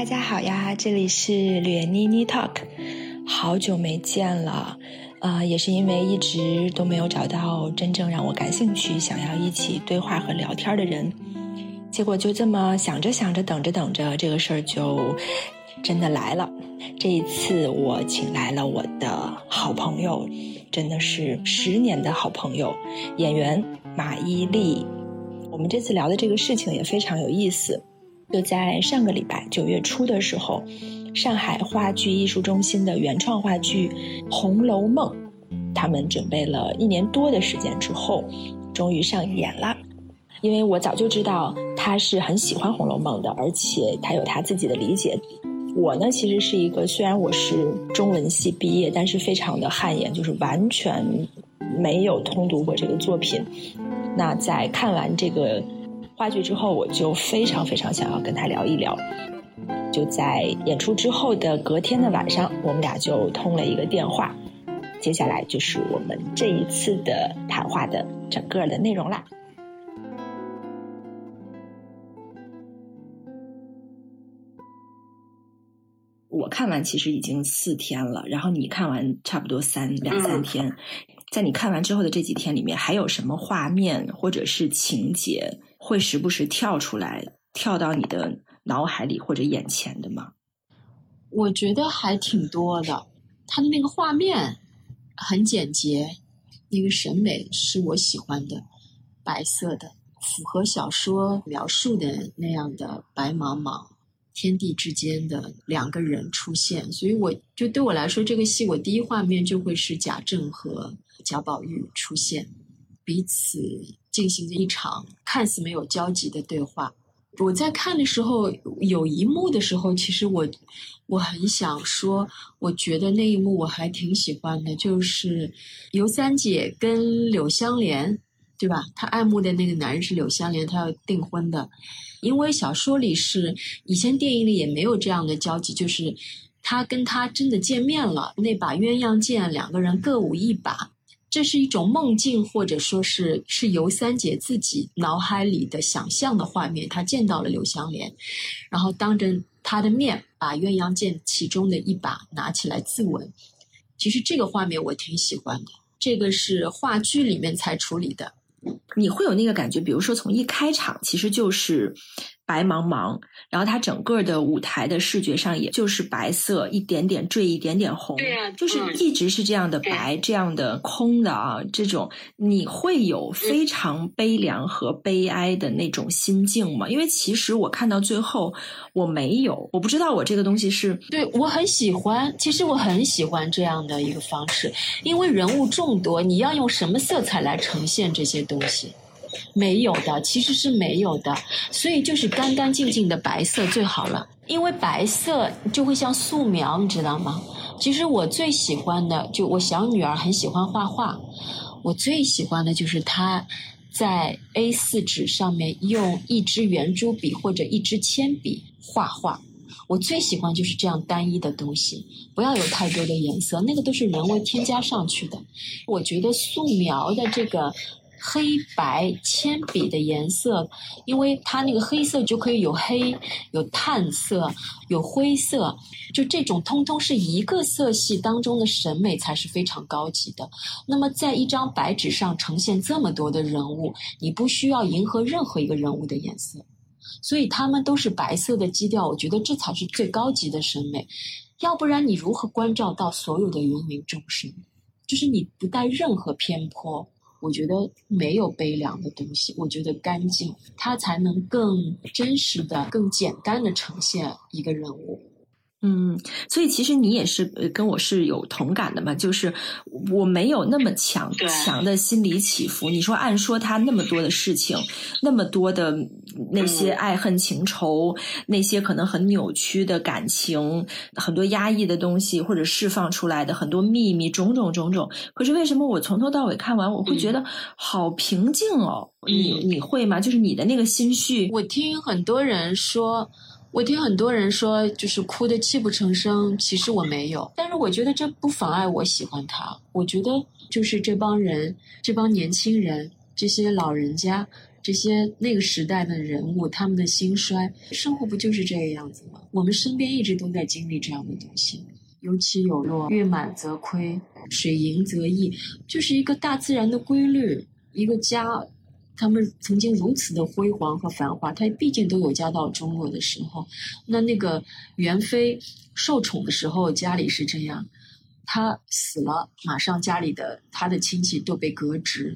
大家好呀，这里是略妮妮 Talk，好久没见了，呃，也是因为一直都没有找到真正让我感兴趣、想要一起对话和聊天的人，结果就这么想着想着，等着等着，这个事儿就真的来了。这一次我请来了我的好朋友，真的是十年的好朋友，演员马伊琍。我们这次聊的这个事情也非常有意思。就在上个礼拜九月初的时候，上海话剧艺术中心的原创话剧《红楼梦》，他们准备了一年多的时间之后，终于上演了。因为我早就知道他是很喜欢《红楼梦》的，而且他有他自己的理解。我呢，其实是一个虽然我是中文系毕业，但是非常的汗颜，就是完全没有通读过这个作品。那在看完这个。话剧之后，我就非常非常想要跟他聊一聊。就在演出之后的隔天的晚上，我们俩就通了一个电话。接下来就是我们这一次的谈话的整个的内容啦。我看完其实已经四天了，然后你看完差不多三两三天。在你看完之后的这几天里面，还有什么画面或者是情节？会时不时跳出来，跳到你的脑海里或者眼前的吗？我觉得还挺多的。他的那个画面很简洁，那个审美是我喜欢的，白色的，符合小说描述的那样的白茫茫天地之间的两个人出现。所以我就对我来说，这个戏我第一画面就会是贾政和贾宝玉出现，彼此。进行着一场看似没有交集的对话。我在看的时候，有一幕的时候，其实我我很想说，我觉得那一幕我还挺喜欢的，就是尤三姐跟柳湘莲，对吧？她爱慕的那个男人是柳湘莲，她要订婚的。因为小说里是，以前电影里也没有这样的交集，就是他跟他真的见面了，那把鸳鸯剑，两个人各舞一把。这是一种梦境，或者说是是尤三姐自己脑海里的想象的画面。她见到了柳湘莲，然后当着她的面把鸳鸯剑其中的一把拿起来自刎。其实这个画面我挺喜欢的，这个是话剧里面才处理的。你会有那个感觉，比如说从一开场其实就是。白茫茫，然后它整个的舞台的视觉上，也就是白色，一点点缀一点点红，对呀，就是一直是这样的白，这样的空的啊，这种你会有非常悲凉和悲哀的那种心境吗？因为其实我看到最后我没有，我不知道我这个东西是对我很喜欢，其实我很喜欢这样的一个方式，因为人物众多，你要用什么色彩来呈现这些东西？没有的，其实是没有的，所以就是干干净净的白色最好了，因为白色就会像素描，你知道吗？其实我最喜欢的，就我小女儿很喜欢画画，我最喜欢的就是她在 A 四纸上面用一支圆珠笔或者一支铅笔画画，我最喜欢就是这样单一的东西，不要有太多的颜色，那个都是人为添加上去的。我觉得素描的这个。黑白铅笔的颜色，因为它那个黑色就可以有黑、有炭色、有灰色，就这种通通是一个色系当中的审美才是非常高级的。那么在一张白纸上呈现这么多的人物，你不需要迎合任何一个人物的颜色，所以他们都是白色的基调。我觉得这才是最高级的审美，要不然你如何关照到所有的芸芸众生？就是你不带任何偏颇。我觉得没有悲凉的东西，我觉得干净，它才能更真实的、更简单的呈现一个人物。嗯，所以其实你也是跟我是有同感的嘛，就是我没有那么强强的心理起伏。你说按说他那么多的事情，那么多的那些爱恨情仇，那些可能很扭曲的感情，很多压抑的东西或者释放出来的很多秘密，种种种种。可是为什么我从头到尾看完，我会觉得好平静哦？你你会吗？就是你的那个心绪，我听很多人说。我听很多人说，就是哭得泣不成声。其实我没有，但是我觉得这不妨碍我喜欢他。我觉得就是这帮人，这帮年轻人这些老人家，这些那个时代的人物，他们的兴衰，生活不就是这个样子吗？我们身边一直都在经历这样的东西，有起有落，月满则亏，水盈则溢，就是一个大自然的规律。一个家，他们曾经如此的辉煌和繁华，他毕竟都有家道中落的时候。那那个元妃受宠的时候，家里是这样。他死了，马上家里的他的亲戚都被革职，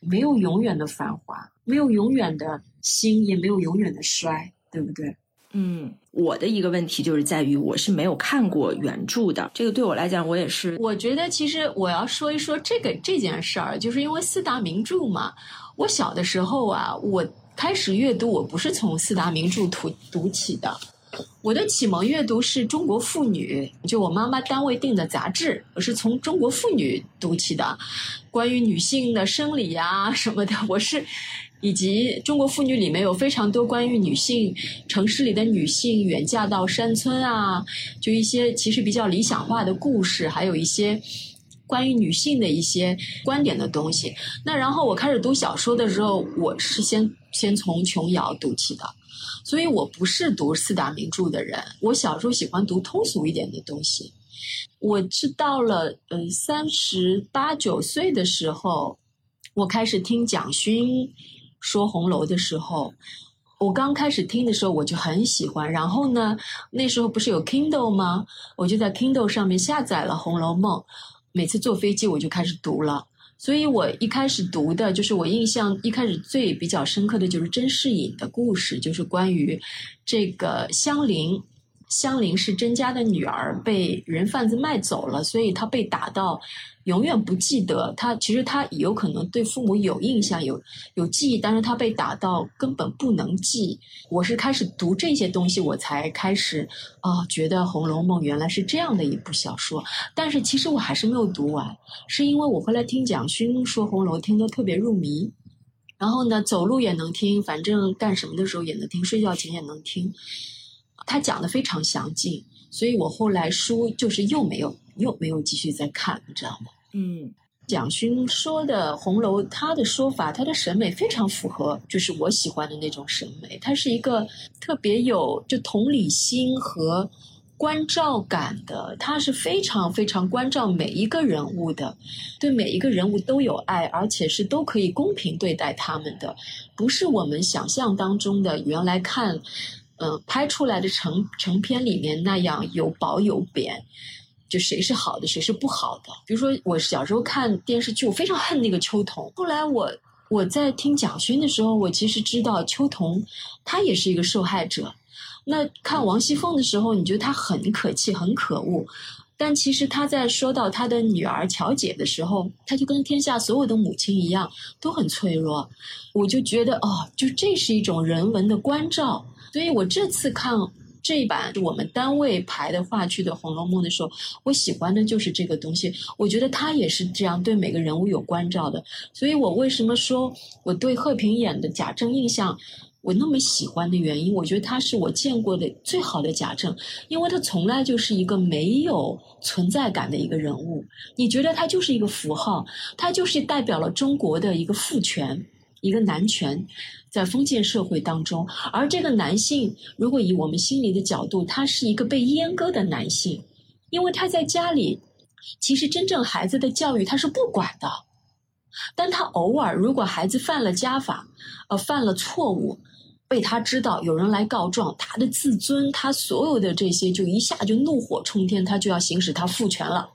没有永远的繁华，没有永远的兴，也没有永远的衰，对不对？嗯，我的一个问题就是在于我是没有看过原著的，这个对我来讲，我也是。我觉得其实我要说一说这个这件事儿，就是因为四大名著嘛。我小的时候啊，我开始阅读，我不是从四大名著读读起的。我的启蒙阅读是中国妇女，就我妈妈单位订的杂志，我是从中国妇女读起的，关于女性的生理呀什么的，我是，以及中国妇女里面有非常多关于女性，城市里的女性远嫁到山村啊，就一些其实比较理想化的故事，还有一些关于女性的一些观点的东西。那然后我开始读小说的时候，我是先先从琼瑶读起的。所以我不是读四大名著的人，我小时候喜欢读通俗一点的东西。我是到了嗯三十八九岁的时候，我开始听蒋勋说红楼的时候，我刚开始听的时候我就很喜欢。然后呢，那时候不是有 Kindle 吗？我就在 Kindle 上面下载了《红楼梦》，每次坐飞机我就开始读了。所以我一开始读的就是我印象一开始最比较深刻的就是甄士隐的故事，就是关于这个香菱。香菱是甄家的女儿，被人贩子卖走了，所以她被打到。永远不记得她，其实她有可能对父母有印象、有有记忆，但是她被打到根本不能记。我是开始读这些东西，我才开始啊，觉得《红楼梦》原来是这样的一部小说。但是其实我还是没有读完，是因为我后来听蒋勋说《红楼》，听得特别入迷，然后呢，走路也能听，反正干什么的时候也能听，睡觉前也能听。他讲的非常详尽，所以我后来书就是又没有。又没有继续再看，你知道吗？嗯，蒋勋说的红楼，他的说法，他的审美非常符合，就是我喜欢的那种审美。他是一个特别有就同理心和关照感的，他是非常非常关照每一个人物的，对每一个人物都有爱，而且是都可以公平对待他们的，不是我们想象当中的原来看，嗯，拍出来的成成片里面那样有褒有贬。就谁是好的，谁是不好的。比如说，我小时候看电视剧，我非常恨那个秋桐。后来我我在听蒋勋的时候，我其实知道秋桐他也是一个受害者。那看王熙凤的时候，你觉得她很可气、很可恶，但其实他在说到他的女儿乔姐的时候，他就跟天下所有的母亲一样，都很脆弱。我就觉得哦，就这是一种人文的关照。所以我这次看。这一版我们单位排的话剧的《红楼梦》的时候，我喜欢的就是这个东西。我觉得他也是这样对每个人物有关照的。所以我为什么说我对贺平演的贾政印象我那么喜欢的原因，我觉得他是我见过的最好的贾政，因为他从来就是一个没有存在感的一个人物。你觉得他就是一个符号，他就是代表了中国的一个父权，一个男权。在封建社会当中，而这个男性，如果以我们心理的角度，他是一个被阉割的男性，因为他在家里，其实真正孩子的教育他是不管的，但他偶尔如果孩子犯了家法，呃，犯了错误，被他知道有人来告状，他的自尊，他所有的这些就一下就怒火冲天，他就要行使他父权了。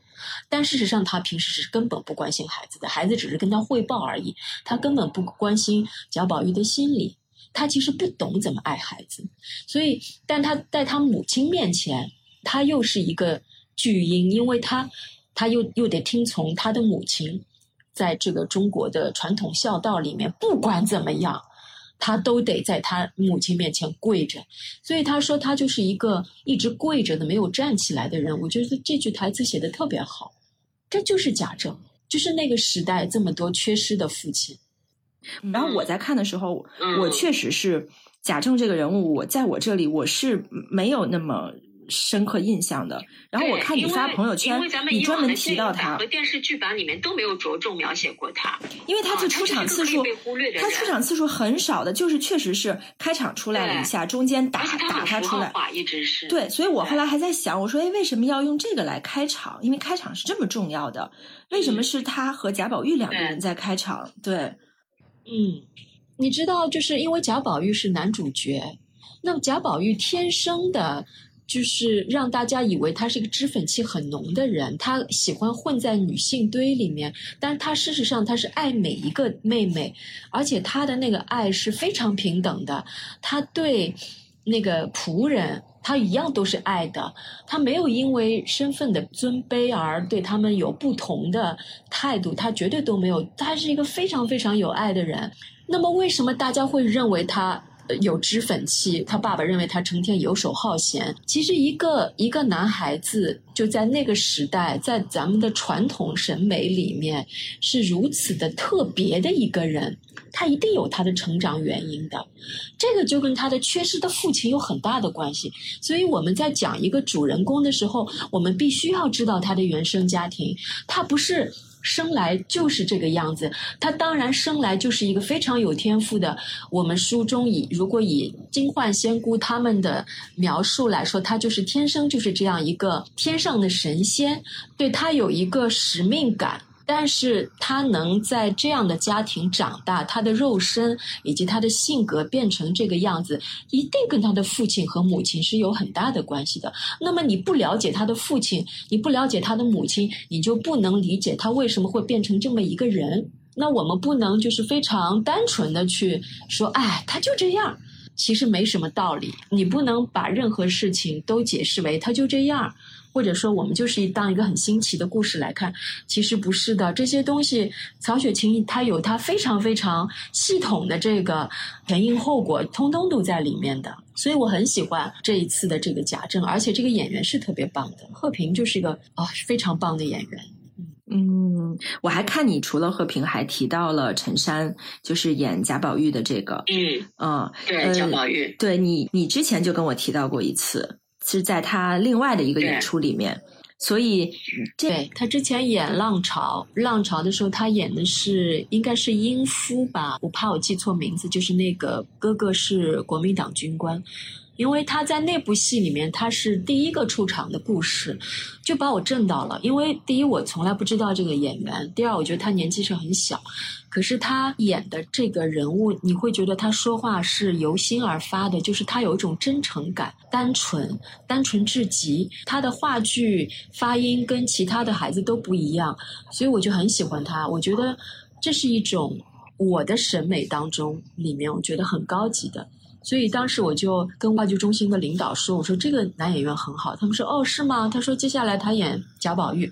但事实上，他平时是根本不关心孩子的，孩子只是跟他汇报而已。他根本不关心贾宝玉的心理，他其实不懂怎么爱孩子。所以，但他在他母亲面前，他又是一个巨婴，因为他，他又又得听从他的母亲，在这个中国的传统孝道里面，不管怎么样。他都得在他母亲面前跪着，所以他说他就是一个一直跪着的、没有站起来的人。我觉得这句台词写的特别好，这就是贾政，就是那个时代这么多缺失的父亲。然后我在看的时候，我确实是贾政这个人物，我在我这里我是没有那么深刻印象的。然后我看你发朋友圈，你专门提到他和电视剧版里面都没有着重描写过他，因为他就出场次数，他出场次数很少的，就是确实是开场出来了一下，中间打打他出来，一直是对，所以我后来还在想，我说哎，为什么要用这个来开场？因为开场是这么重要的，为什么是他和贾宝玉两个人在开场？对，嗯，你知道，就是因为贾宝玉是男主角，那么贾宝玉天生的。就是让大家以为他是一个脂粉气很浓的人，他喜欢混在女性堆里面，但是他事实上他是爱每一个妹妹，而且他的那个爱是非常平等的，他对那个仆人他一样都是爱的，他没有因为身份的尊卑而对他们有不同的态度，他绝对都没有，他是一个非常非常有爱的人。那么为什么大家会认为他？有脂粉气，他爸爸认为他成天游手好闲。其实，一个一个男孩子就在那个时代，在咱们的传统审美里面是如此的特别的一个人，他一定有他的成长原因的。这个就跟他的缺失的父亲有很大的关系。所以我们在讲一个主人公的时候，我们必须要知道他的原生家庭，他不是。生来就是这个样子，他当然生来就是一个非常有天赋的。我们书中以如果以金焕仙姑他们的描述来说，他就是天生就是这样一个天上的神仙，对他有一个使命感。但是他能在这样的家庭长大，他的肉身以及他的性格变成这个样子，一定跟他的父亲和母亲是有很大的关系的。那么你不了解他的父亲，你不了解他的母亲，你就不能理解他为什么会变成这么一个人。那我们不能就是非常单纯的去说，哎，他就这样，其实没什么道理。你不能把任何事情都解释为他就这样。或者说，我们就是当一个很新奇的故事来看，其实不是的。这些东西，曹雪芹他有他非常非常系统的这个前因后果，通通都在里面的。所以我很喜欢这一次的这个贾政，而且这个演员是特别棒的，贺平就是一个啊非常棒的演员。嗯，我还看你除了贺平，还提到了陈山，就是演贾宝玉的这个。嗯嗯，对贾宝玉，对你，你之前就跟我提到过一次。是在他另外的一个演出里面，所以对他之前演《浪潮》，《浪潮》的时候他演的是应该是英夫吧，我怕我记错名字，就是那个哥哥是国民党军官。因为他在那部戏里面，他是第一个出场的故事，就把我震到了。因为第一，我从来不知道这个演员；第二，我觉得他年纪是很小，可是他演的这个人物，你会觉得他说话是由心而发的，就是他有一种真诚感、单纯、单纯至极。他的话剧发音跟其他的孩子都不一样，所以我就很喜欢他。我觉得这是一种我的审美当中里面，我觉得很高级的。所以当时我就跟话剧中心的领导说：“我说这个男演员很好。”他们说：“哦，是吗？”他说：“接下来他演贾宝玉。”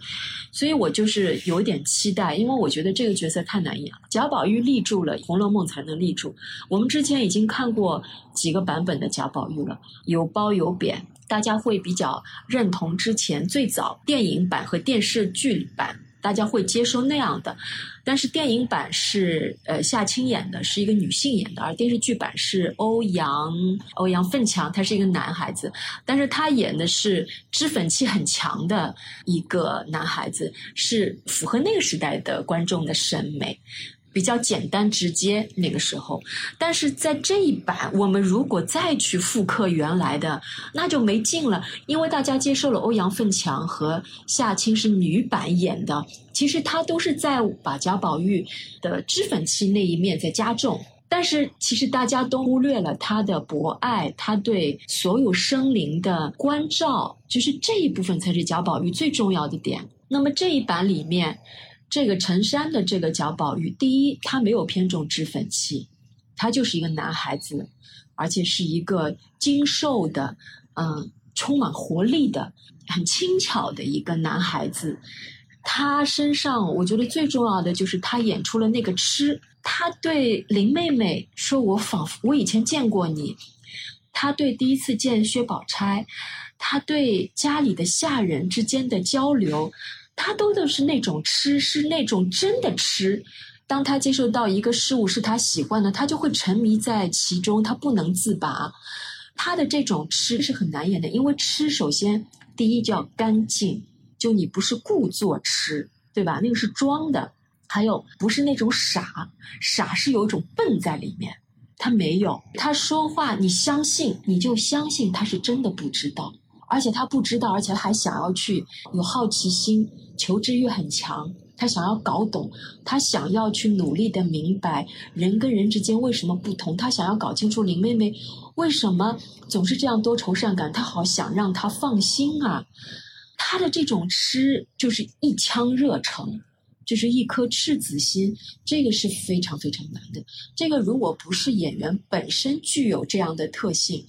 所以我就是有点期待，因为我觉得这个角色太难演了。贾宝玉立住了，《红楼梦》才能立住。我们之前已经看过几个版本的贾宝玉了，有褒有贬，大家会比较认同之前最早电影版和电视剧版。大家会接受那样的，但是电影版是呃夏青演的，是一个女性演的，而电视剧版是欧阳欧阳奋强，他是一个男孩子，但是他演的是脂粉气很强的一个男孩子，是符合那个时代的观众的审美。比较简单直接那个时候，但是在这一版，我们如果再去复刻原来的，那就没劲了。因为大家接受了欧阳奋强和夏青是女版演的，其实他都是在把贾宝玉的脂粉气那一面在加重，但是其实大家都忽略了他的博爱，他对所有生灵的关照，就是这一部分才是贾宝玉最重要的点。那么这一版里面。这个陈山的这个贾宝玉，第一，他没有偏重脂粉气，他就是一个男孩子，而且是一个精瘦的，嗯，充满活力的、很轻巧的一个男孩子。他身上，我觉得最重要的就是他演出了那个痴。他对林妹妹说：“我仿佛我以前见过你。”他对第一次见薛宝钗，他对家里的下人之间的交流。他都的是那种吃，是那种真的吃。当他接受到一个事物是他喜欢的，他就会沉迷在其中，他不能自拔。他的这种吃是很难演的，因为吃首先第一叫干净，就你不是故作吃，对吧？那个是装的。还有不是那种傻，傻是有一种笨在里面，他没有，他说话你相信，你就相信他是真的不知道，而且他不知道，而且还想要去有好奇心，求知欲很强，他想要搞懂，他想要去努力的明白人跟人之间为什么不同，他想要搞清楚林妹妹为什么总是这样多愁善感，他好想让她放心啊，他的这种痴就是一腔热诚。就是一颗赤子心，这个是非常非常难的。这个如果不是演员本身具有这样的特性，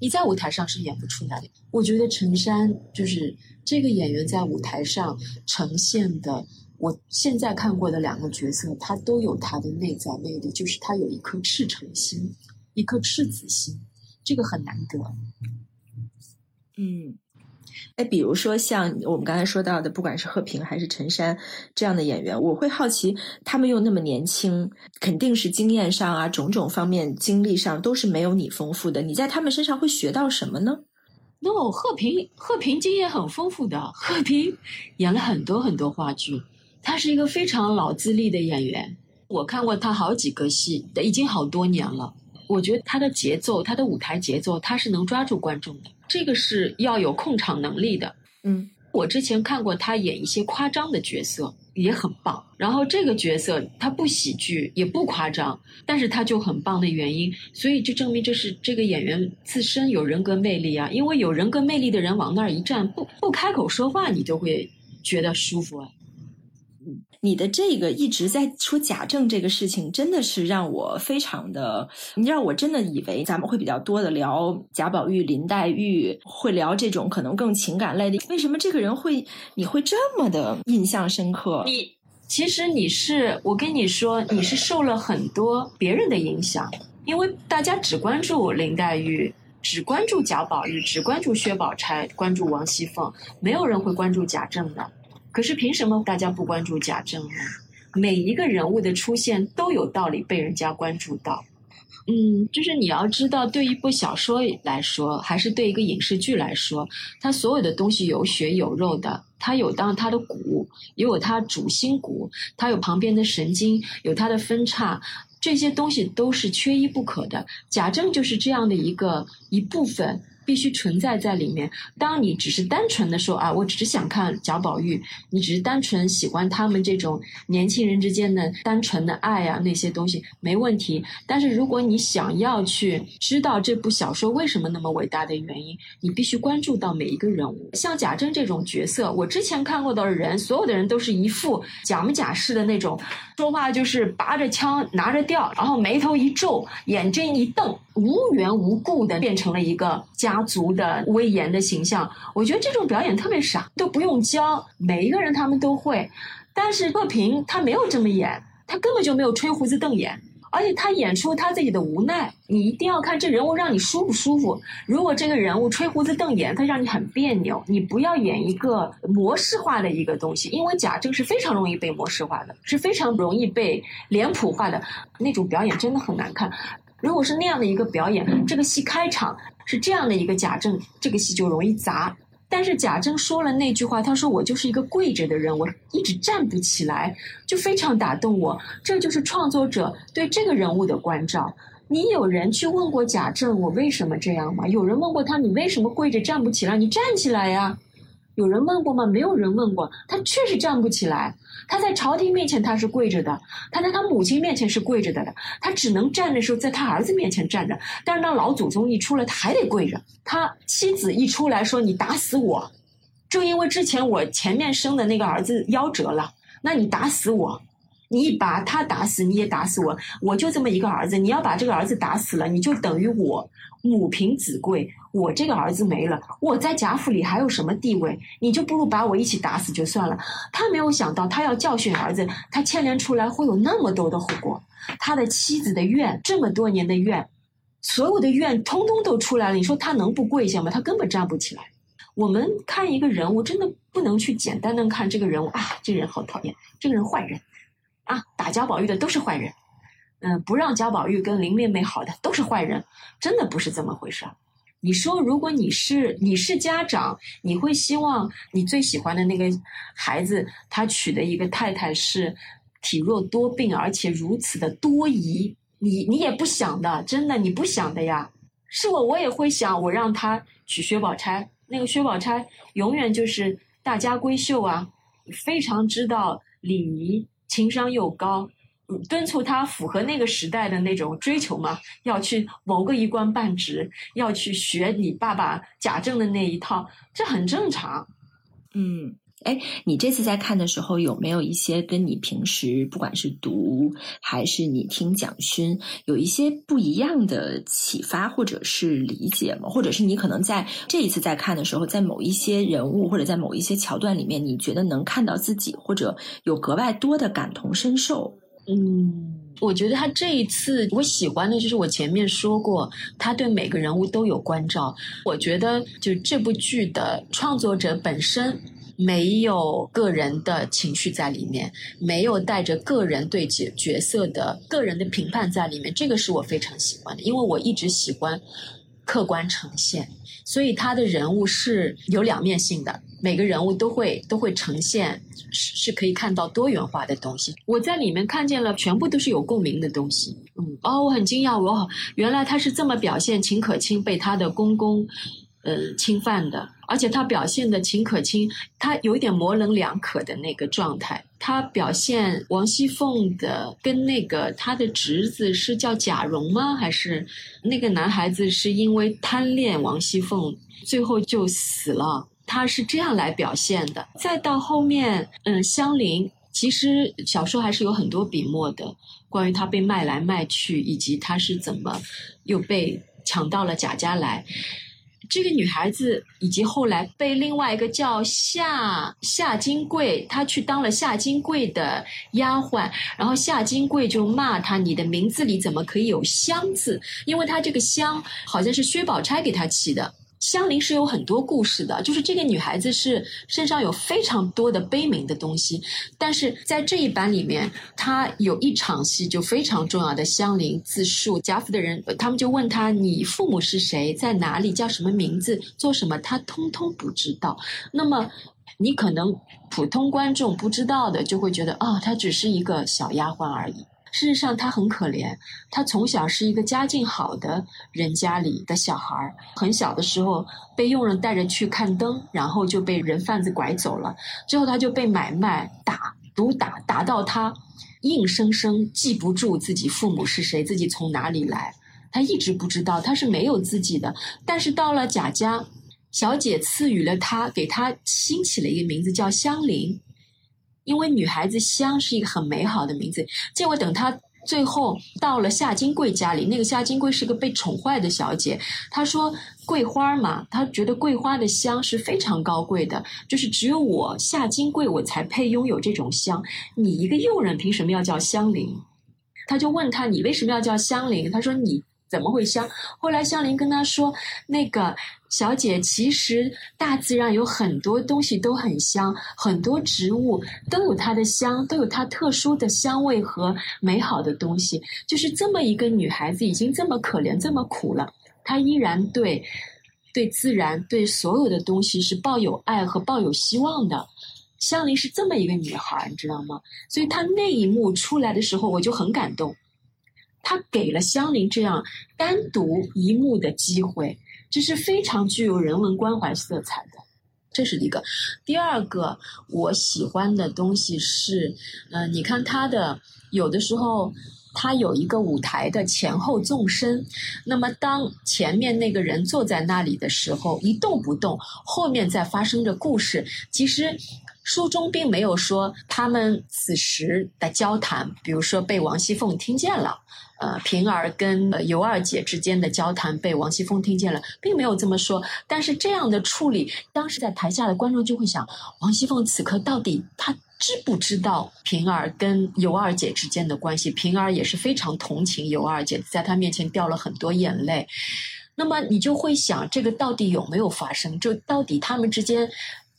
你在舞台上是演不出来的。我觉得陈山就是这个演员在舞台上呈现的，我现在看过的两个角色，他都有他的内在魅力，就是他有一颗赤诚心，一颗赤子心，这个很难得。嗯。哎，比如说像我们刚才说到的，不管是贺平还是陈山这样的演员，我会好奇，他们又那么年轻，肯定是经验上啊，种种方面经历上都是没有你丰富的。你在他们身上会学到什么呢？no，贺平，贺平经验很丰富的，贺平演了很多很多话剧，他是一个非常老资历的演员。我看过他好几个戏，已经好多年了。我觉得他的节奏，他的舞台节奏，他是能抓住观众的。这个是要有控场能力的。嗯，我之前看过他演一些夸张的角色，也很棒。然后这个角色他不喜剧也不夸张，但是他就很棒的原因，所以就证明这是这个演员自身有人格魅力啊。因为有人格魅力的人往那儿一站，不不开口说话，你就会觉得舒服啊。你的这个一直在说贾政这个事情，真的是让我非常的，你让我真的以为咱们会比较多的聊贾宝玉、林黛玉，会聊这种可能更情感类的。为什么这个人会你会这么的印象深刻？你其实你是我跟你说，你是受了很多别人的影响，因为大家只关注林黛玉，只关注贾宝玉，只关注薛宝钗，关注王熙凤，没有人会关注贾政的。可是凭什么大家不关注贾政呢？每一个人物的出现都有道理被人家关注到。嗯，就是你要知道，对一部小说来说，还是对一个影视剧来说，它所有的东西有血有肉的，它有当它的骨，也有它主心骨，它有旁边的神经，有它的分叉，这些东西都是缺一不可的。贾政就是这样的一个一部分。必须存在在里面。当你只是单纯的说啊，我只是想看贾宝玉，你只是单纯喜欢他们这种年轻人之间的单纯的爱啊，那些东西没问题。但是如果你想要去知道这部小说为什么那么伟大的原因，你必须关注到每一个人物。像贾珍这种角色，我之前看过的人，所有的人都是一副假模假式的那种，说话就是拔着枪拿着调，然后眉头一皱，眼睛一瞪，无缘无故的变成了一个家。族的威严的形象，我觉得这种表演特别傻，都不用教，每一个人他们都会。但是贺平他没有这么演，他根本就没有吹胡子瞪眼，而且他演出他自己的无奈。你一定要看这人物让你舒不舒服。如果这个人物吹胡子瞪眼，他让你很别扭，你不要演一个模式化的一个东西，因为贾政是非常容易被模式化的，是非常容易被脸谱化的那种表演，真的很难看。如果是那样的一个表演，这个戏开场是这样的一个贾政，这个戏就容易砸。但是贾政说了那句话，他说：“我就是一个跪着的人，我一直站不起来，就非常打动我。”这就是创作者对这个人物的关照。你有人去问过贾政，我为什么这样吗？有人问过他，你为什么跪着站不起来？你站起来呀！有人问过吗？没有人问过，他确实站不起来。他在朝廷面前他是跪着的，他在他母亲面前是跪着的，他只能站的时候在他儿子面前站着，但是当老祖宗一出来，他还得跪着。他妻子一出来说：“你打死我，正因为之前我前面生的那个儿子夭折了，那你打死我，你把他打死，你也打死我，我就这么一个儿子，你要把这个儿子打死了，你就等于我。”母凭子贵，我这个儿子没了，我在贾府里还有什么地位？你就不如把我一起打死就算了。他没有想到，他要教训儿子，他牵连出来会有那么多的后果。他的妻子的怨，这么多年的怨，所有的怨通通都出来了。你说他能不跪下吗？他根本站不起来。我们看一个人物，真的不能去简单的看这个人物啊，这个人好讨厌，这个人坏人，啊，打贾宝玉的都是坏人。嗯，不让贾宝玉跟林妹妹好的都是坏人，真的不是这么回事。你说，如果你是你是家长，你会希望你最喜欢的那个孩子，他娶的一个太太是体弱多病，而且如此的多疑，你你也不想的，真的你不想的呀。是我，我也会想，我让他娶薛宝钗，那个薛宝钗永远就是大家闺秀啊，非常知道礼仪，情商又高。嗯敦促他符合那个时代的那种追求嘛，要去谋个一官半职，要去学你爸爸贾政的那一套，这很正常。嗯，哎，你这次在看的时候，有没有一些跟你平时不管是读还是你听蒋勋，有一些不一样的启发或者是理解吗？或者是你可能在这一次在看的时候，在某一些人物或者在某一些桥段里面，你觉得能看到自己，或者有格外多的感同身受？嗯，我觉得他这一次我喜欢的就是我前面说过，他对每个人物都有关照。我觉得就这部剧的创作者本身没有个人的情绪在里面，没有带着个人对角角色的个人的评判在里面，这个是我非常喜欢的，因为我一直喜欢客观呈现，所以他的人物是有两面性的。每个人物都会都会呈现，是是可以看到多元化的东西。我在里面看见了全部都是有共鸣的东西。嗯，哦，我很惊讶，我原来他是这么表现秦可卿被他的公公，呃，侵犯的，而且他表现的秦可卿，他有一点模棱两可的那个状态。他表现王熙凤的跟那个他的侄子是叫贾蓉吗？还是那个男孩子是因为贪恋王熙凤，最后就死了？他是这样来表现的，再到后面，嗯，香菱其实小说还是有很多笔墨的，关于他被卖来卖去，以及他是怎么又被抢到了贾家来。这个女孩子以及后来被另外一个叫夏夏金贵，她去当了夏金贵的丫鬟，然后夏金贵就骂她：“你的名字里怎么可以有香字？因为她这个香好像是薛宝钗给她起的。”香菱是有很多故事的，就是这个女孩子是身上有非常多的悲悯的东西，但是在这一版里面，她有一场戏就非常重要的香菱自述，贾府的人他们就问她：“你父母是谁？在哪里？叫什么名字？做什么？”她通通不知道。那么你可能普通观众不知道的，就会觉得啊，她只是一个小丫鬟而已。事实上，他很可怜。他从小是一个家境好的人家里的小孩儿，很小的时候被佣人带着去看灯，然后就被人贩子拐走了。之后他就被买卖、打、毒打，打到他硬生生记不住自己父母是谁，自己从哪里来。他一直不知道，他是没有自己的。但是到了贾家，小姐赐予了他，给他新起了一个名字叫香菱。因为女孩子香是一个很美好的名字，结果等她最后到了夏金贵家里，那个夏金贵是个被宠坏的小姐。她说：“桂花嘛，她觉得桂花的香是非常高贵的，就是只有我夏金贵我才配拥有这种香。你一个佣人凭什么要叫香菱？”他就问他：“你为什么要叫香菱？”他说：“你。”怎么会香？后来香菱跟他说：“那个小姐，其实大自然有很多东西都很香，很多植物都有它的香，都有它特殊的香味和美好的东西。就是这么一个女孩子，已经这么可怜，这么苦了，她依然对对自然、对所有的东西是抱有爱和抱有希望的。香菱是这么一个女孩，你知道吗？所以她那一幕出来的时候，我就很感动。”他给了香菱这样单独一幕的机会，这是非常具有人文关怀色彩的。这是一个。第二个我喜欢的东西是，嗯，你看他的有的时候，他有一个舞台的前后纵深，那么当前面那个人坐在那里的时候一动不动，后面在发生着故事。其实书中并没有说他们此时的交谈，比如说被王熙凤听见了。呃，平儿跟尤二姐之间的交谈被王熙凤听见了，并没有这么说。但是这样的处理，当时在台下的观众就会想：王熙凤此刻到底她知不知道平儿跟尤二姐之间的关系？平儿也是非常同情尤二姐，在她面前掉了很多眼泪。那么你就会想，这个到底有没有发生？就到底他们之间？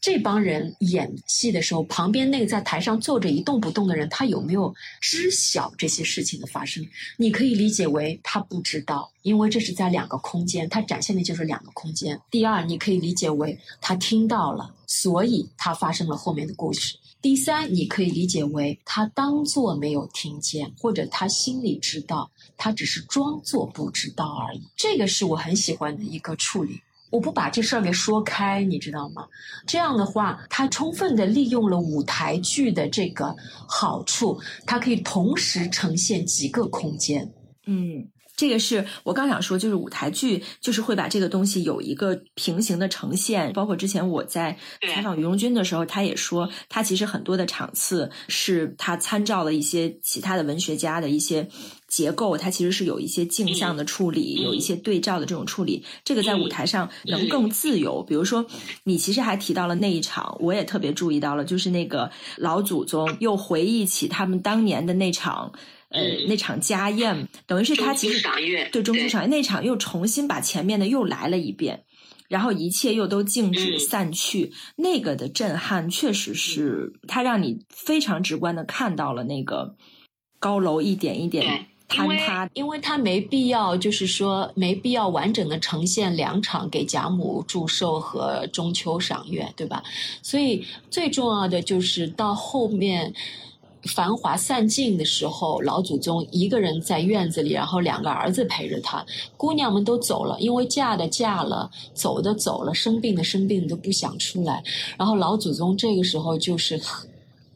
这帮人演戏的时候，旁边那个在台上坐着一动不动的人，他有没有知晓这些事情的发生？你可以理解为他不知道，因为这是在两个空间，他展现的就是两个空间。第二，你可以理解为他听到了，所以他发生了后面的故事。第三，你可以理解为他当作没有听见，或者他心里知道，他只是装作不知道而已。这个是我很喜欢的一个处理。我不把这事儿给说开，你知道吗？这样的话，它充分的利用了舞台剧的这个好处，它可以同时呈现几个空间。嗯。这个是我刚想说，就是舞台剧就是会把这个东西有一个平行的呈现。包括之前我在采访于荣军的时候，他也说，他其实很多的场次是他参照了一些其他的文学家的一些结构，它其实是有一些镜像的处理，有一些对照的这种处理。这个在舞台上能更自由。比如说，你其实还提到了那一场，我也特别注意到了，就是那个老祖宗又回忆起他们当年的那场。呃，那场家宴等于是他其实对中秋赏月那场又重新把前面的又来了一遍，然后一切又都静止散去，那个的震撼确实是他让你非常直观的看到了那个高楼一点一点坍塌，因为他没必要就是说没必要完整的呈现两场给贾母祝寿和中秋赏月，对吧？所以最重要的就是到后面。繁华散尽的时候，老祖宗一个人在院子里，然后两个儿子陪着他。姑娘们都走了，因为嫁的嫁了，走的走了，生病的生病都不想出来。然后老祖宗这个时候就是很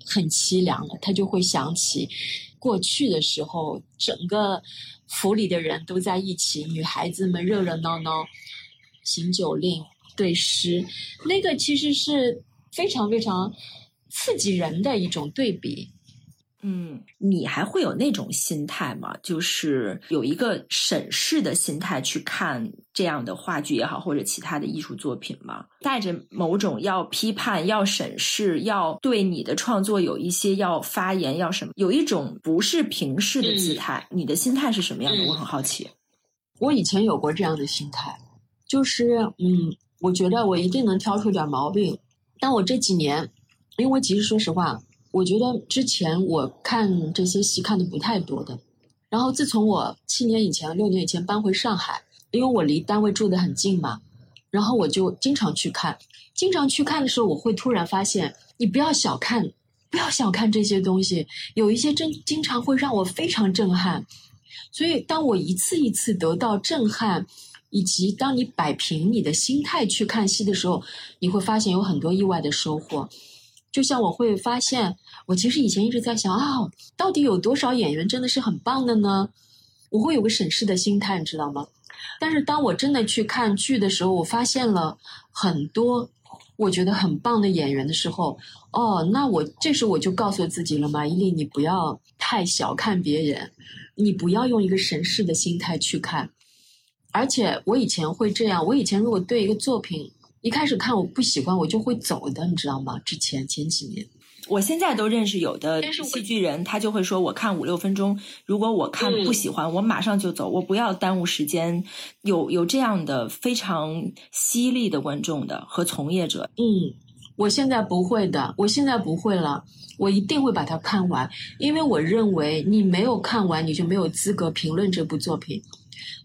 很凄凉了，他就会想起过去的时候，整个府里的人都在一起，女孩子们热热闹闹，行酒令、对诗，那个其实是非常非常刺激人的一种对比。嗯，你还会有那种心态吗？就是有一个审视的心态去看这样的话剧也好，或者其他的艺术作品吗？带着某种要批判、要审视、要对你的创作有一些要发言、要什么，有一种不是平视的姿态。你的心态是什么样的？我很好奇。我以前有过这样的心态，就是嗯，我觉得我一定能挑出点毛病，但我这几年，因为其实说实话。我觉得之前我看这些戏看的不太多的，然后自从我七年以前、六年以前搬回上海，因为我离单位住的很近嘛，然后我就经常去看。经常去看的时候，我会突然发现，你不要小看，不要小看这些东西，有一些真经常会让我非常震撼。所以，当我一次一次得到震撼，以及当你摆平你的心态去看戏的时候，你会发现有很多意外的收获。就像我会发现，我其实以前一直在想啊，到底有多少演员真的是很棒的呢？我会有个审视的心态，你知道吗？但是当我真的去看剧的时候，我发现了很多我觉得很棒的演员的时候，哦，那我这时我就告诉自己了嘛，伊丽，你不要太小看别人，你不要用一个审视的心态去看。而且我以前会这样，我以前如果对一个作品。一开始看我不喜欢，我就会走的，你知道吗？之前前几年，我现在都认识有的戏剧人，他就会说：“我看五六分钟，如果我看不喜欢，我马上就走，我不要耽误时间。”有有这样的非常犀利的观众的和从业者。嗯，我现在不会的，我现在不会了，我一定会把它看完，因为我认为你没有看完，你就没有资格评论这部作品。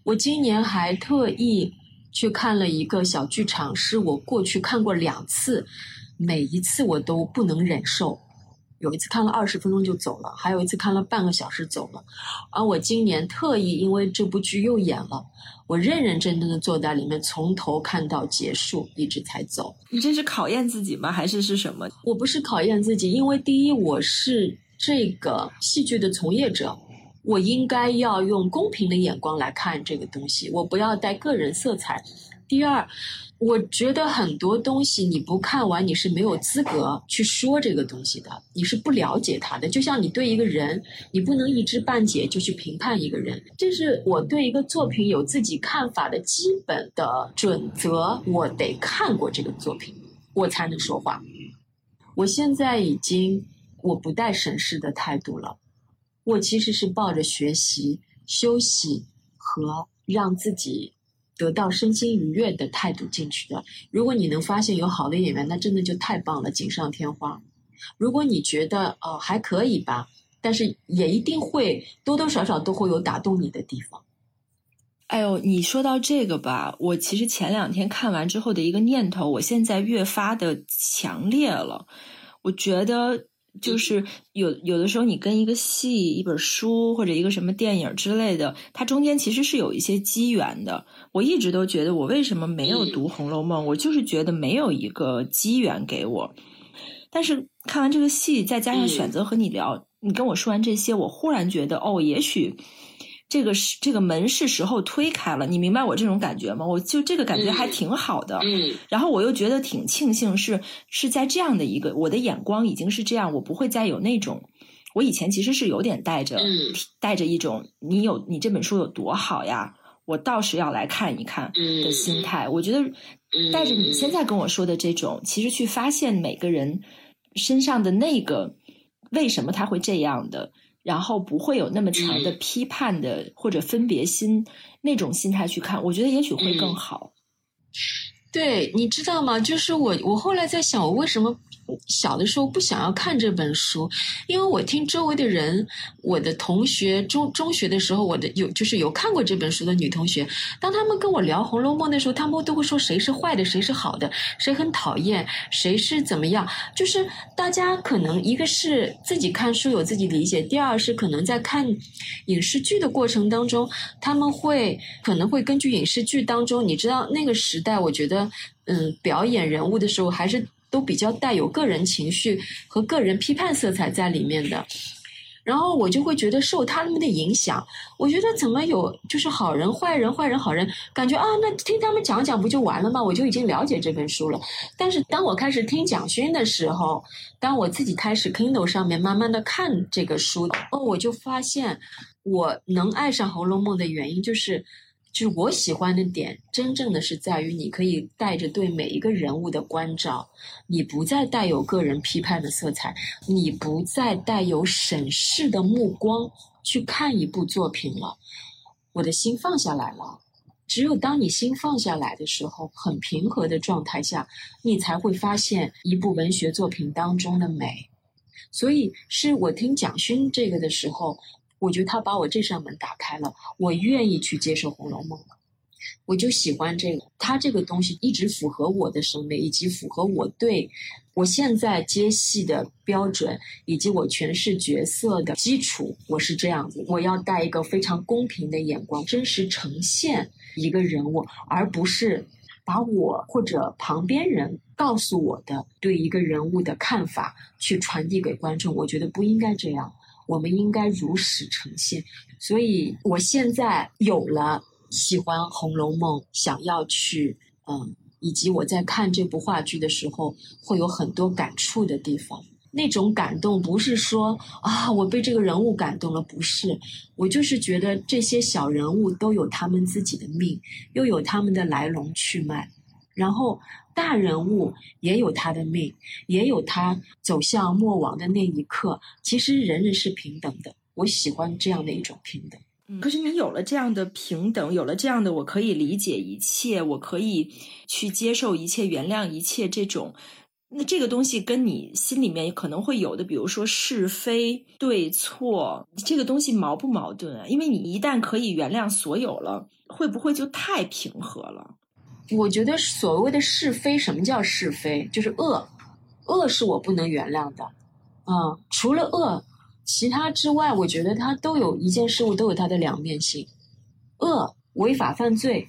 我今年还特意。去看了一个小剧场，是我过去看过两次，每一次我都不能忍受。有一次看了二十分钟就走了，还有一次看了半个小时走了。而我今年特意因为这部剧又演了，我认认真真的坐在里面，从头看到结束，一直才走。你这是考验自己吗？还是是什么？我不是考验自己，因为第一我是这个戏剧的从业者。我应该要用公平的眼光来看这个东西，我不要带个人色彩。第二，我觉得很多东西你不看完，你是没有资格去说这个东西的，你是不了解他的。就像你对一个人，你不能一知半解就去评判一个人。这是我对一个作品有自己看法的基本的准则。我得看过这个作品，我才能说话。我现在已经我不带审视的态度了。我其实是抱着学习、休息和让自己得到身心愉悦的态度进去的。如果你能发现有好的演员，那真的就太棒了，锦上添花。如果你觉得哦还可以吧，但是也一定会多多少少都会有打动你的地方。哎呦，你说到这个吧，我其实前两天看完之后的一个念头，我现在越发的强烈了。我觉得就是有有的时候，你跟一个戏、一本书或者一个什么电影之类的，它中间其实是有一些机缘的。我一直都觉得，我为什么没有读《红楼梦》？我就是觉得没有一个机缘给我。但是看完这个戏，再加上选择和你聊，你跟我说完这些，我忽然觉得，哦，也许。这个是这个门是时候推开了，你明白我这种感觉吗？我就这个感觉还挺好的，嗯，然后我又觉得挺庆幸，是是在这样的一个我的眼光已经是这样，我不会再有那种，我以前其实是有点带着带着一种你有你这本书有多好呀，我倒是要来看一看的心态。我觉得带着你现在跟我说的这种，其实去发现每个人身上的那个为什么他会这样的。然后不会有那么强的批判的或者分别心那种心态去看，我觉得也许会更好。对，你知道吗？就是我，我后来在想，我为什么？小的时候不想要看这本书，因为我听周围的人，我的同学中中学的时候，我的有就是有看过这本书的女同学，当他们跟我聊《红楼梦》的时候，他们都会说谁是坏的，谁是好的，谁很讨厌，谁是怎么样。就是大家可能一个是自己看书有自己理解，第二是可能在看影视剧的过程当中，他们会可能会根据影视剧当中，你知道那个时代，我觉得嗯，表演人物的时候还是。都比较带有个人情绪和个人批判色彩在里面的，然后我就会觉得受他们的影响，我觉得怎么有就是好人坏人坏人好人，感觉啊，那听他们讲讲不就完了吗？我就已经了解这本书了。但是当我开始听蒋勋的时候，当我自己开始 Kindle 上面慢慢的看这个书，哦，我就发现我能爱上《红楼梦》的原因就是。就是我喜欢的点，真正的是在于你可以带着对每一个人物的关照，你不再带有个人批判的色彩，你不再带有审视的目光去看一部作品了。我的心放下来了。只有当你心放下来的时候，很平和的状态下，你才会发现一部文学作品当中的美。所以，是我听蒋勋这个的时候。我觉得他把我这扇门打开了，我愿意去接受《红楼梦》了。我就喜欢这个，他这个东西一直符合我的审美，以及符合我对我现在接戏的标准，以及我诠释角色的基础。我是这样子，我要带一个非常公平的眼光，真实呈现一个人物，而不是把我或者旁边人告诉我的对一个人物的看法去传递给观众。我觉得不应该这样。我们应该如实呈现，所以我现在有了喜欢《红楼梦》，想要去嗯，以及我在看这部话剧的时候，会有很多感触的地方。那种感动不是说啊，我被这个人物感动了，不是，我就是觉得这些小人物都有他们自己的命，又有他们的来龙去脉，然后。大人物也有他的命，也有他走向灭亡的那一刻。其实人人是平等的，我喜欢这样的一种平等。可是你有了这样的平等，有了这样的我可以理解一切，我可以去接受一切，原谅一切这种，那这个东西跟你心里面可能会有的，比如说是非对错，这个东西矛不矛盾啊？因为你一旦可以原谅所有了，会不会就太平和了？我觉得所谓的是非，什么叫是非？就是恶，恶是我不能原谅的，啊，除了恶，其他之外，我觉得它都有一件事物都有它的两面性，恶、违法犯罪，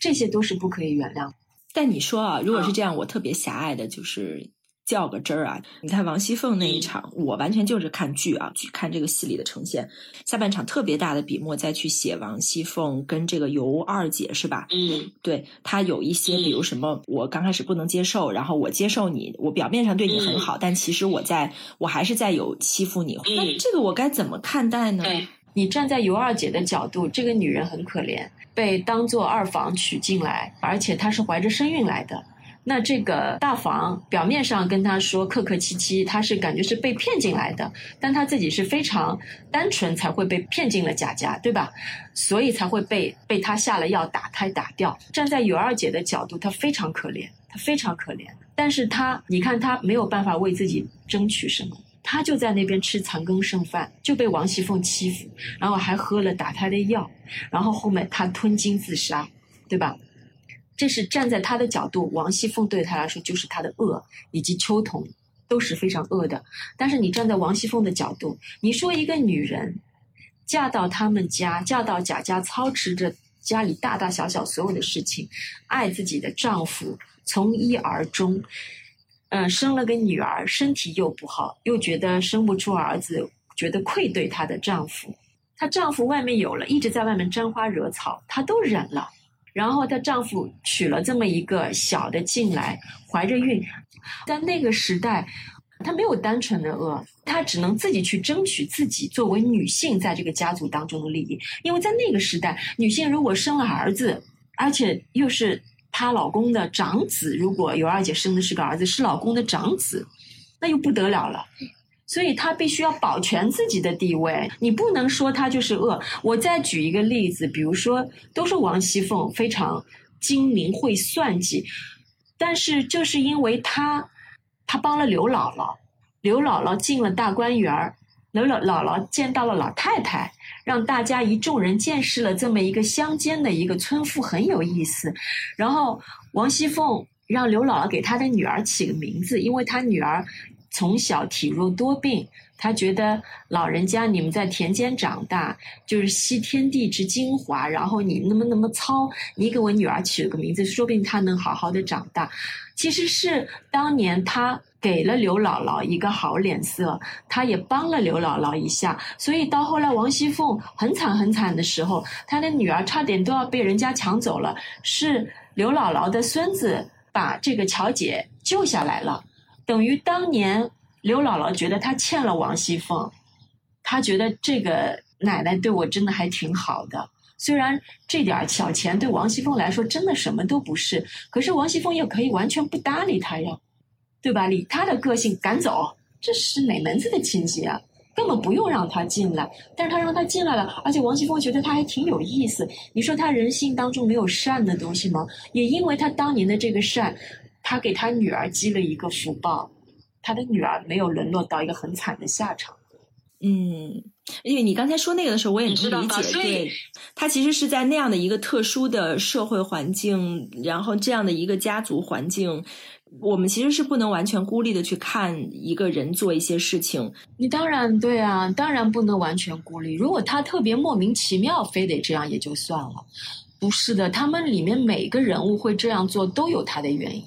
这些都是不可以原谅。但你说啊，如果是这样，我特别狭隘的，就是。较个真儿啊！你看王熙凤那一场，我完全就是看剧啊，去看这个戏里的呈现。下半场特别大的笔墨再去写王熙凤跟这个尤二姐是吧？嗯，对她有一些，比如什么，我刚开始不能接受，然后我接受你，我表面上对你很好，但其实我在我还是在有欺负你。那这个我该怎么看待呢？你站在尤二姐的角度，这个女人很可怜，被当做二房娶进来，而且她是怀着身孕来的。那这个大房表面上跟他说客客气气，他是感觉是被骗进来的，但他自己是非常单纯，才会被骗进了贾家，对吧？所以才会被被他下了药打胎打掉。站在尤二姐的角度，她非常可怜，她非常可怜。但是她，你看她没有办法为自己争取什么，她就在那边吃残羹剩饭，就被王熙凤欺负，然后还喝了打胎的药，然后后面她吞金自杀，对吧？这是站在他的角度，王熙凤对他来说就是他的恶，以及秋桐都是非常恶的。但是你站在王熙凤的角度，你说一个女人嫁到他们家，嫁到贾家，操持着家里大大小小所有的事情，爱自己的丈夫，从一而终，嗯，生了个女儿，身体又不好，又觉得生不出儿子，觉得愧对她的丈夫。她丈夫外面有了，一直在外面沾花惹草，她都忍了。然后她丈夫娶了这么一个小的进来，怀着孕，在那个时代，她没有单纯的恶，她只能自己去争取自己作为女性在这个家族当中的利益。因为在那个时代，女性如果生了儿子，而且又是她老公的长子，如果尤二姐生的是个儿子，是老公的长子，那又不得了了。所以她必须要保全自己的地位，你不能说她就是恶。我再举一个例子，比如说，都说王熙凤非常精明会算计，但是就是因为她，她帮了刘姥姥，刘姥姥进了大观园，刘姥姥姥见到了老太太，让大家一众人见识了这么一个乡间的一个村妇很有意思，然后王熙凤让刘姥姥给她的女儿起个名字，因为她女儿。从小体弱多病，他觉得老人家你们在田间长大，就是吸天地之精华，然后你那么那么糙，你给我女儿取了个名字，说不定她能好好的长大。其实是当年他给了刘姥姥一个好脸色，他也帮了刘姥姥一下，所以到后来王熙凤很惨很惨的时候，她的女儿差点都要被人家抢走了，是刘姥姥的孙子把这个乔姐救下来了。等于当年刘姥姥觉得她欠了王熙凤，她觉得这个奶奶对我真的还挺好的。虽然这点小钱对王熙凤来说真的什么都不是，可是王熙凤又可以完全不搭理她呀，对吧？以她的个性赶走，这是哪门子的亲戚啊？根本不用让她进来，但是她让她进来了，而且王熙凤觉得她还挺有意思。你说她人性当中没有善的东西吗？也因为她当年的这个善。他给他女儿积了一个福报，他的女儿没有沦落到一个很惨的下场。嗯，因为你刚才说那个的时候，我也能理解。对，他其实是在那样的一个特殊的社会环境，然后这样的一个家族环境，我们其实是不能完全孤立的去看一个人做一些事情。你当然对啊，当然不能完全孤立。如果他特别莫名其妙，非得这样也就算了。不是的，他们里面每个人物会这样做，都有他的原因。